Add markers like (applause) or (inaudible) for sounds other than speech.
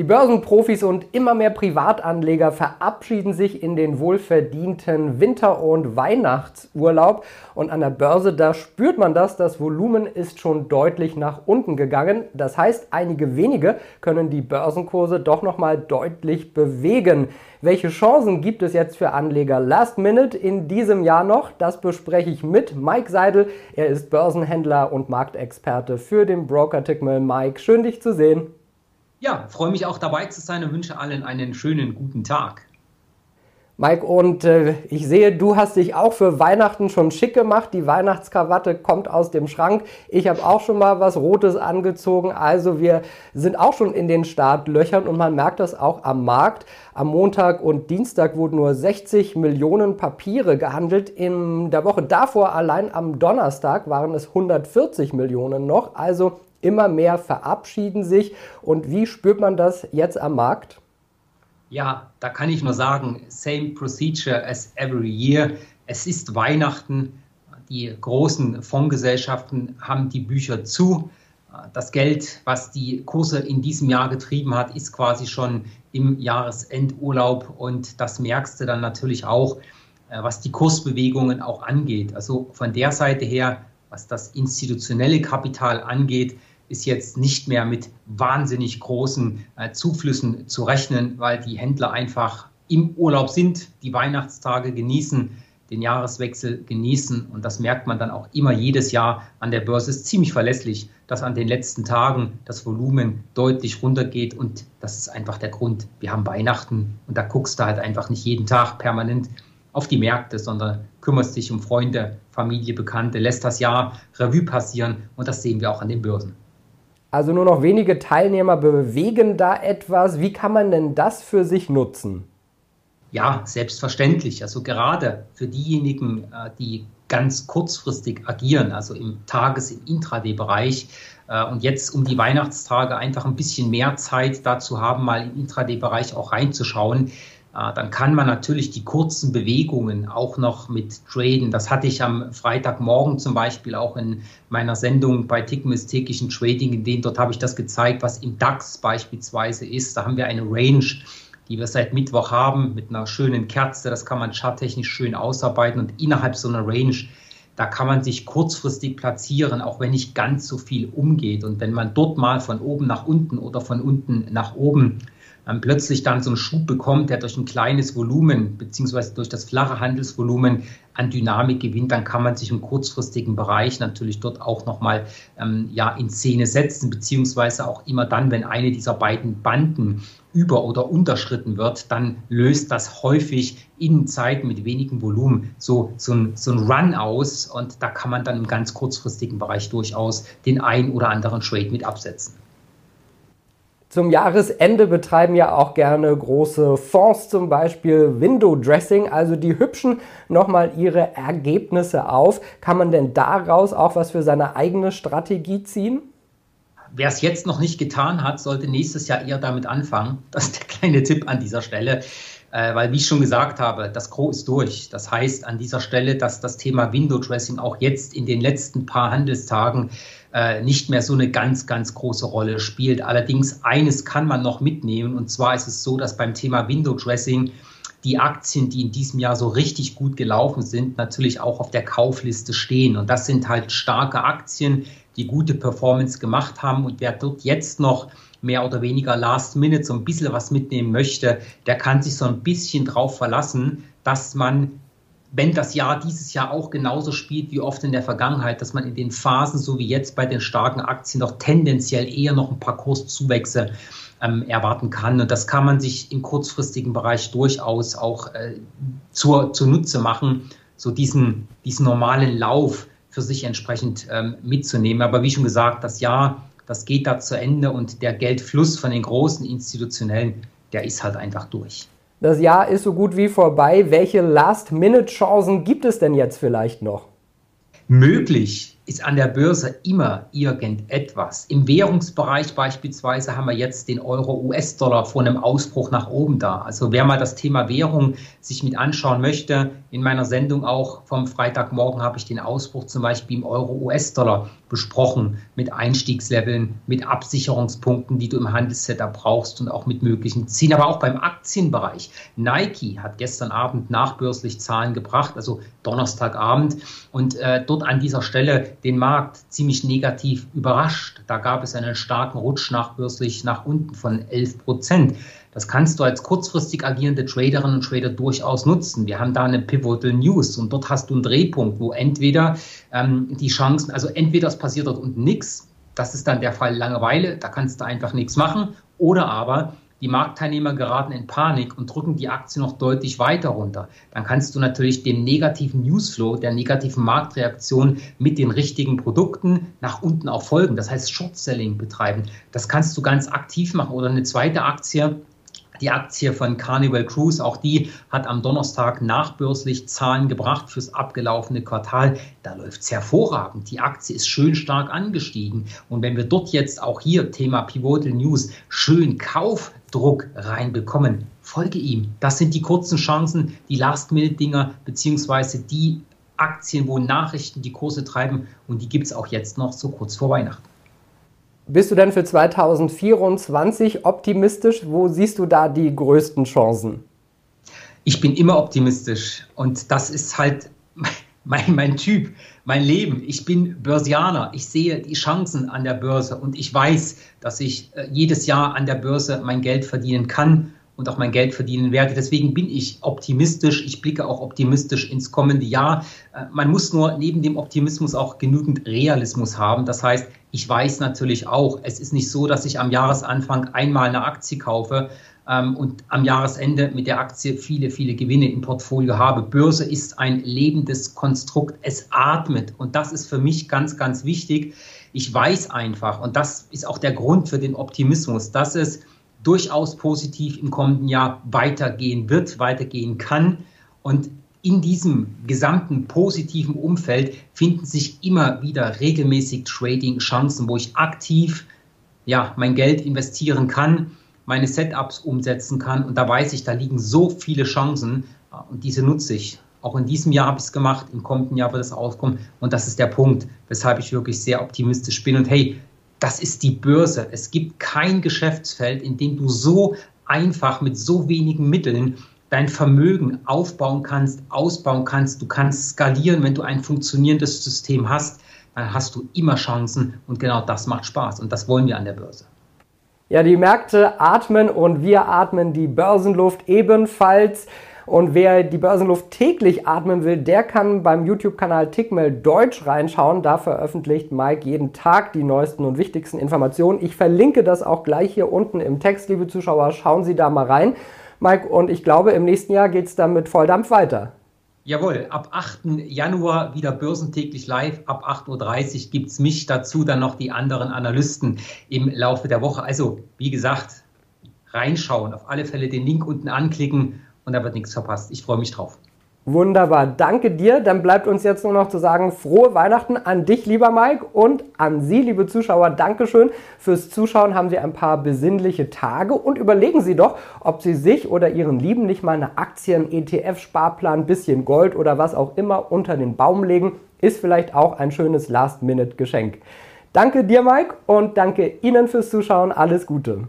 Die Börsenprofis und immer mehr Privatanleger verabschieden sich in den wohlverdienten Winter- und Weihnachtsurlaub. Und an der Börse, da spürt man das, das Volumen ist schon deutlich nach unten gegangen. Das heißt, einige wenige können die Börsenkurse doch nochmal deutlich bewegen. Welche Chancen gibt es jetzt für Anleger Last Minute in diesem Jahr noch? Das bespreche ich mit Mike Seidel. Er ist Börsenhändler und Marktexperte für den Broker Tickmill. Mike, schön dich zu sehen. Ja, freue mich auch dabei zu sein und wünsche allen einen schönen guten Tag. Mike, und äh, ich sehe, du hast dich auch für Weihnachten schon schick gemacht. Die Weihnachtskrawatte kommt aus dem Schrank. Ich habe auch schon mal was Rotes angezogen. Also wir sind auch schon in den Startlöchern und man merkt das auch am Markt. Am Montag und Dienstag wurden nur 60 Millionen Papiere gehandelt. In der Woche davor allein am Donnerstag waren es 140 Millionen noch. Also Immer mehr verabschieden sich. Und wie spürt man das jetzt am Markt? Ja, da kann ich nur sagen, same procedure as every year. Es ist Weihnachten. Die großen Fondsgesellschaften haben die Bücher zu. Das Geld, was die Kurse in diesem Jahr getrieben hat, ist quasi schon im Jahresendurlaub. Und das merkst du dann natürlich auch, äh, was die Kursbewegungen auch angeht. Also von der Seite her, was das institutionelle Kapital angeht, ist jetzt nicht mehr mit wahnsinnig großen äh, Zuflüssen zu rechnen, weil die Händler einfach im Urlaub sind, die Weihnachtstage genießen, den Jahreswechsel genießen. Und das merkt man dann auch immer jedes Jahr an der Börse. Ist ziemlich verlässlich, dass an den letzten Tagen das Volumen deutlich runtergeht. Und das ist einfach der Grund. Wir haben Weihnachten und da guckst du halt einfach nicht jeden Tag permanent auf die Märkte, sondern kümmerst dich um Freunde, Familie, Bekannte, lässt das Jahr Revue passieren. Und das sehen wir auch an den Börsen. Also nur noch wenige Teilnehmer bewegen da etwas. Wie kann man denn das für sich nutzen? Ja, selbstverständlich. Also gerade für diejenigen, äh, die ganz kurzfristig agieren, also im Tages-, im Intraday-Bereich äh, und jetzt um die Weihnachtstage einfach ein bisschen mehr Zeit dazu haben, mal im Intraday-Bereich auch reinzuschauen, dann kann man natürlich die kurzen Bewegungen auch noch mit traden. Das hatte ich am Freitagmorgen zum Beispiel auch in meiner Sendung bei Tickmiss täglichen Trading, in denen dort habe ich das gezeigt, was im DAX beispielsweise ist. Da haben wir eine Range, die wir seit Mittwoch haben mit einer schönen Kerze. Das kann man charttechnisch schön ausarbeiten und innerhalb so einer Range da kann man sich kurzfristig platzieren, auch wenn nicht ganz so viel umgeht. Und wenn man dort mal von oben nach unten oder von unten nach oben ähm, plötzlich dann so einen Schub bekommt, der durch ein kleines Volumen beziehungsweise durch das flache Handelsvolumen an Dynamik gewinnt, dann kann man sich im kurzfristigen Bereich natürlich dort auch nochmal ähm, ja, in Szene setzen, beziehungsweise auch immer dann, wenn eine dieser beiden Banden über- oder unterschritten wird, dann löst das häufig in Zeiten mit wenigem Volumen so, so, ein, so ein Run aus und da kann man dann im ganz kurzfristigen Bereich durchaus den ein oder anderen Trade mit absetzen. Zum Jahresende betreiben ja auch gerne große Fonds, zum Beispiel Window Dressing, also die hübschen nochmal ihre Ergebnisse auf. Kann man denn daraus auch was für seine eigene Strategie ziehen? Wer es jetzt noch nicht getan hat, sollte nächstes Jahr eher damit anfangen. (laughs) Das ist der kleine Tipp an dieser Stelle. Äh, weil, wie ich schon gesagt habe, das Gros ist durch. Das heißt an dieser Stelle, dass das Thema Window Dressing auch jetzt in den letzten paar Handelstagen äh, nicht mehr so eine ganz, ganz große Rolle spielt. Allerdings eines kann man noch mitnehmen und zwar ist es so, dass beim Thema Window Dressing die Aktien, die in diesem Jahr so richtig gut gelaufen sind, natürlich auch auf der Kaufliste stehen. Und das sind halt starke Aktien, die gute Performance gemacht haben. Und wer dort jetzt noch mehr oder weniger last minute so ein bisschen was mitnehmen möchte, der kann sich so ein bisschen drauf verlassen, dass man wenn das Jahr dieses Jahr auch genauso spielt wie oft in der Vergangenheit, dass man in den Phasen, so wie jetzt bei den starken Aktien, noch tendenziell eher noch ein paar Kurszuwächse ähm, erwarten kann. Und das kann man sich im kurzfristigen Bereich durchaus auch äh, zur, zunutze machen, so diesen, diesen normalen Lauf für sich entsprechend ähm, mitzunehmen. Aber wie schon gesagt, das Jahr, das geht da zu Ende und der Geldfluss von den großen institutionellen, der ist halt einfach durch. Das Jahr ist so gut wie vorbei. Welche Last-Minute-Chancen gibt es denn jetzt vielleicht noch? Möglich ist an der Börse immer irgendetwas. Im Währungsbereich beispielsweise haben wir jetzt den Euro-US-Dollar vor einem Ausbruch nach oben da. Also wer mal das Thema Währung sich mit anschauen möchte, in meiner Sendung auch vom Freitagmorgen habe ich den Ausbruch zum Beispiel im Euro-US-Dollar besprochen mit Einstiegsleveln, mit Absicherungspunkten, die du im Handelssetup brauchst und auch mit möglichen Zielen. Aber auch beim Aktienbereich. Nike hat gestern Abend nachbörslich Zahlen gebracht, also Donnerstagabend. Und äh, dort an dieser Stelle den Markt ziemlich negativ überrascht. Da gab es einen starken Rutsch nachbörslich nach unten von 11 Prozent. Das kannst du als kurzfristig agierende Traderinnen und Trader durchaus nutzen. Wir haben da eine Pivotal News und dort hast du einen Drehpunkt, wo entweder ähm, die Chancen, also entweder es passiert dort unten nichts, das ist dann der Fall Langeweile, da kannst du einfach nichts machen, oder aber die Marktteilnehmer geraten in Panik und drücken die Aktie noch deutlich weiter runter. Dann kannst du natürlich dem negativen Newsflow, der negativen Marktreaktion mit den richtigen Produkten nach unten auch folgen. Das heißt Short-Selling betreiben. Das kannst du ganz aktiv machen. Oder eine zweite Aktie, die Aktie von Carnival Cruise, auch die hat am Donnerstag nachbörslich Zahlen gebracht fürs abgelaufene Quartal. Da läuft es hervorragend. Die Aktie ist schön stark angestiegen. Und wenn wir dort jetzt auch hier Thema Pivotal News schön Kaufdruck reinbekommen, folge ihm. Das sind die kurzen Chancen, die Last-Minute-Dinger, beziehungsweise die Aktien, wo Nachrichten die Kurse treiben. Und die gibt es auch jetzt noch so kurz vor Weihnachten. Bist du denn für 2024 optimistisch? Wo siehst du da die größten Chancen? Ich bin immer optimistisch und das ist halt mein, mein Typ, mein Leben. Ich bin Börsianer. Ich sehe die Chancen an der Börse und ich weiß, dass ich äh, jedes Jahr an der Börse mein Geld verdienen kann und auch mein Geld verdienen werde. Deswegen bin ich optimistisch. Ich blicke auch optimistisch ins kommende Jahr. Äh, man muss nur neben dem Optimismus auch genügend Realismus haben. Das heißt, ich weiß natürlich auch, es ist nicht so, dass ich am Jahresanfang einmal eine Aktie kaufe ähm, und am Jahresende mit der Aktie viele, viele Gewinne im Portfolio habe. Börse ist ein lebendes Konstrukt. Es atmet und das ist für mich ganz, ganz wichtig. Ich weiß einfach, und das ist auch der Grund für den Optimismus, dass es durchaus positiv im kommenden Jahr weitergehen wird, weitergehen kann. Und in diesem gesamten positiven Umfeld finden sich immer wieder regelmäßig Trading-Chancen, wo ich aktiv ja, mein Geld investieren kann, meine Setups umsetzen kann. Und da weiß ich, da liegen so viele Chancen und diese nutze ich. Auch in diesem Jahr habe ich es gemacht, im kommenden Jahr wird es auskommen. Und das ist der Punkt, weshalb ich wirklich sehr optimistisch bin. Und hey, das ist die Börse. Es gibt kein Geschäftsfeld, in dem du so einfach mit so wenigen Mitteln dein Vermögen aufbauen kannst, ausbauen kannst. Du kannst skalieren, wenn du ein funktionierendes System hast, dann hast du immer Chancen und genau das macht Spaß und das wollen wir an der Börse. Ja, die Märkte atmen und wir atmen die Börsenluft ebenfalls. Und wer die Börsenluft täglich atmen will, der kann beim YouTube-Kanal Tickmail Deutsch reinschauen. Da veröffentlicht Mike jeden Tag die neuesten und wichtigsten Informationen. Ich verlinke das auch gleich hier unten im Text, liebe Zuschauer. Schauen Sie da mal rein. Mike, und ich glaube, im nächsten Jahr geht es dann mit Volldampf weiter. Jawohl, ab 8. Januar wieder börsentäglich live. Ab 8.30 Uhr gibt es mich dazu, dann noch die anderen Analysten im Laufe der Woche. Also, wie gesagt, reinschauen, auf alle Fälle den Link unten anklicken und da wird nichts verpasst. Ich freue mich drauf. Wunderbar, danke dir. Dann bleibt uns jetzt nur noch zu sagen, frohe Weihnachten an dich, lieber Mike, und an Sie, liebe Zuschauer. Dankeschön fürs Zuschauen. Haben Sie ein paar besinnliche Tage und überlegen Sie doch, ob Sie sich oder Ihren Lieben nicht mal eine Aktien, ETF, Sparplan, bisschen Gold oder was auch immer unter den Baum legen. Ist vielleicht auch ein schönes Last-Minute-Geschenk. Danke dir, Mike, und danke Ihnen fürs Zuschauen. Alles Gute.